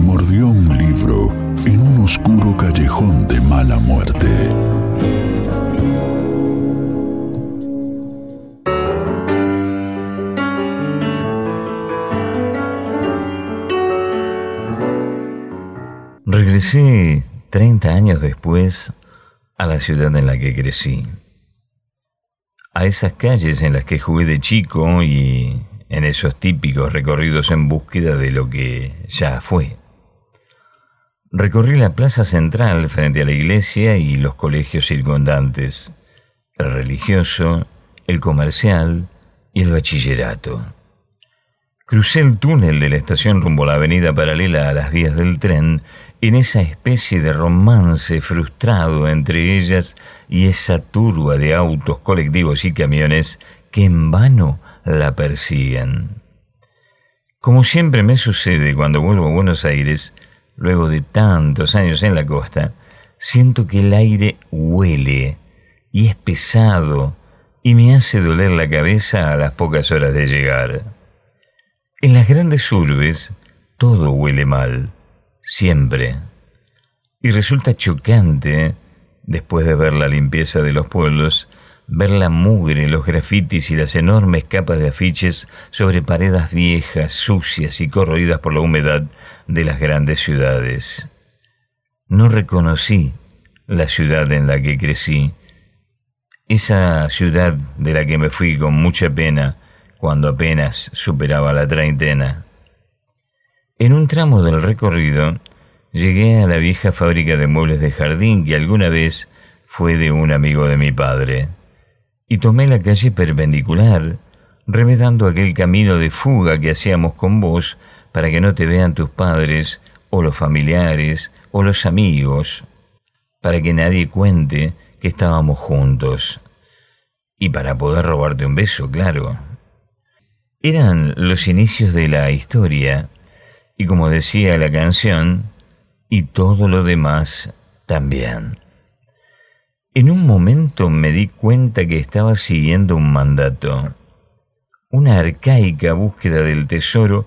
Mordió un libro en un oscuro callejón de mala muerte. Regresé 30 años después a la ciudad en la que crecí. A esas calles en las que jugué de chico y en esos típicos recorridos en búsqueda de lo que ya fue. Recorrí la plaza central frente a la iglesia y los colegios circundantes, el religioso, el comercial y el bachillerato. Crucé el túnel de la estación rumbo a la avenida paralela a las vías del tren en esa especie de romance frustrado entre ellas y esa turba de autos, colectivos y camiones que en vano la persiguen. Como siempre me sucede cuando vuelvo a Buenos Aires, luego de tantos años en la costa, siento que el aire huele y es pesado y me hace doler la cabeza a las pocas horas de llegar. En las grandes urbes todo huele mal, siempre. Y resulta chocante, después de ver la limpieza de los pueblos, ver la mugre, los grafitis y las enormes capas de afiches sobre paredes viejas, sucias y corroídas por la humedad de las grandes ciudades. No reconocí la ciudad en la que crecí, esa ciudad de la que me fui con mucha pena cuando apenas superaba la treintena. En un tramo del recorrido llegué a la vieja fábrica de muebles de jardín que alguna vez fue de un amigo de mi padre y tomé la calle perpendicular, remedando aquel camino de fuga que hacíamos con vos para que no te vean tus padres o los familiares o los amigos, para que nadie cuente que estábamos juntos. Y para poder robarte un beso, claro. Eran los inicios de la historia, y como decía la canción, y todo lo demás también. Momento me di cuenta que estaba siguiendo un mandato, una arcaica búsqueda del tesoro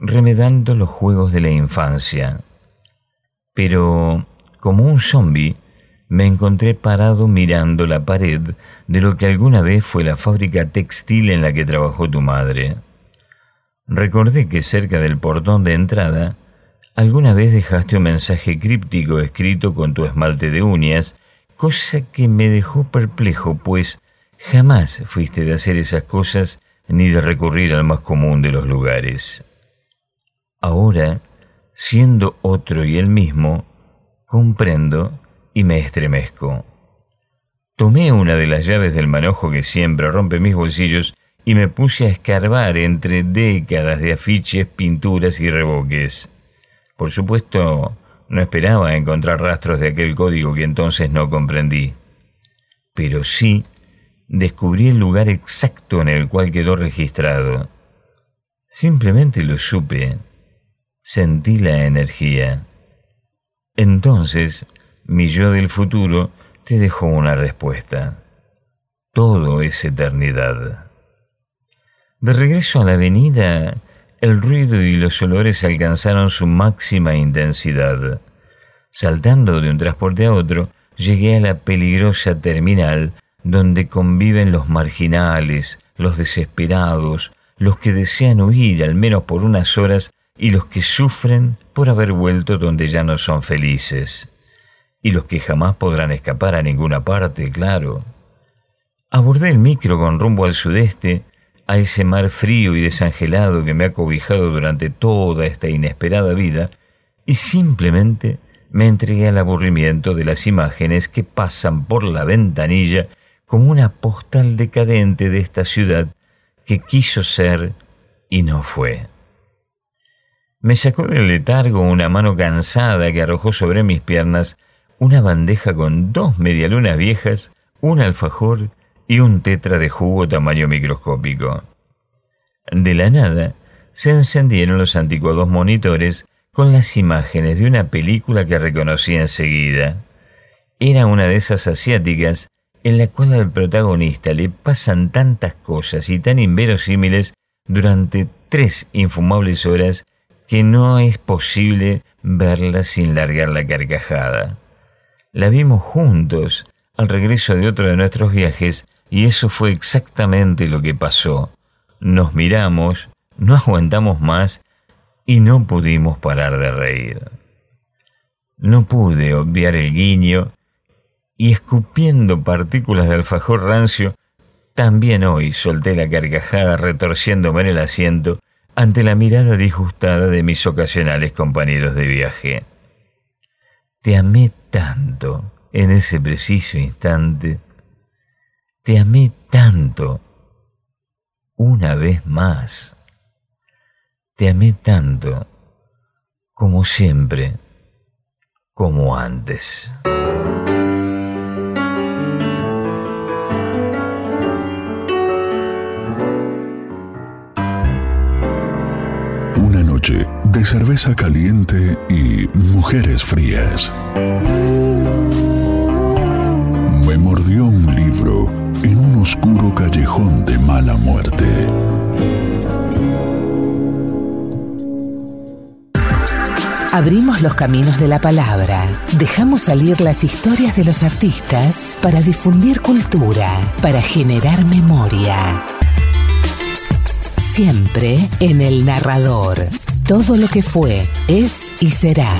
remedando los juegos de la infancia. Pero, como un zombi, me encontré parado mirando la pared de lo que alguna vez fue la fábrica textil en la que trabajó tu madre. Recordé que cerca del portón de entrada, alguna vez dejaste un mensaje críptico escrito con tu esmalte de uñas cosa que me dejó perplejo, pues jamás fuiste de hacer esas cosas ni de recurrir al más común de los lugares. Ahora, siendo otro y el mismo, comprendo y me estremezco. Tomé una de las llaves del manojo que siempre rompe mis bolsillos y me puse a escarbar entre décadas de afiches, pinturas y reboques. Por supuesto, no esperaba encontrar rastros de aquel código que entonces no comprendí, pero sí descubrí el lugar exacto en el cual quedó registrado. Simplemente lo supe, sentí la energía. Entonces, mi yo del futuro te dejó una respuesta. Todo es eternidad. De regreso a la avenida, el ruido y los olores alcanzaron su máxima intensidad. Saltando de un transporte a otro, llegué a la peligrosa terminal donde conviven los marginales, los desesperados, los que desean huir al menos por unas horas y los que sufren por haber vuelto donde ya no son felices. Y los que jamás podrán escapar a ninguna parte, claro. Abordé el micro con rumbo al sudeste a ese mar frío y desangelado que me ha cobijado durante toda esta inesperada vida y simplemente me entregué al aburrimiento de las imágenes que pasan por la ventanilla como una postal decadente de esta ciudad que quiso ser y no fue. Me sacó del letargo una mano cansada que arrojó sobre mis piernas una bandeja con dos medialunas viejas, un alfajor y un tetra de jugo tamaño microscópico. De la nada, se encendieron los anticuados monitores con las imágenes de una película que reconocí enseguida. Era una de esas asiáticas en la cual al protagonista le pasan tantas cosas y tan inverosímiles durante tres infumables horas que no es posible verla sin largar la carcajada. La vimos juntos al regreso de otro de nuestros viajes y eso fue exactamente lo que pasó. Nos miramos, no aguantamos más y no pudimos parar de reír. No pude obviar el guiño y escupiendo partículas de alfajor rancio, también hoy solté la carcajada retorciéndome en el asiento ante la mirada disgustada de mis ocasionales compañeros de viaje. Te amé tanto en ese preciso instante, te amé tanto una vez más, te amé tanto como siempre, como antes. de cerveza caliente y mujeres frías. Me mordió un libro oscuro callejón de mala muerte. Abrimos los caminos de la palabra, dejamos salir las historias de los artistas para difundir cultura, para generar memoria. Siempre en el narrador todo lo que fue, es y será.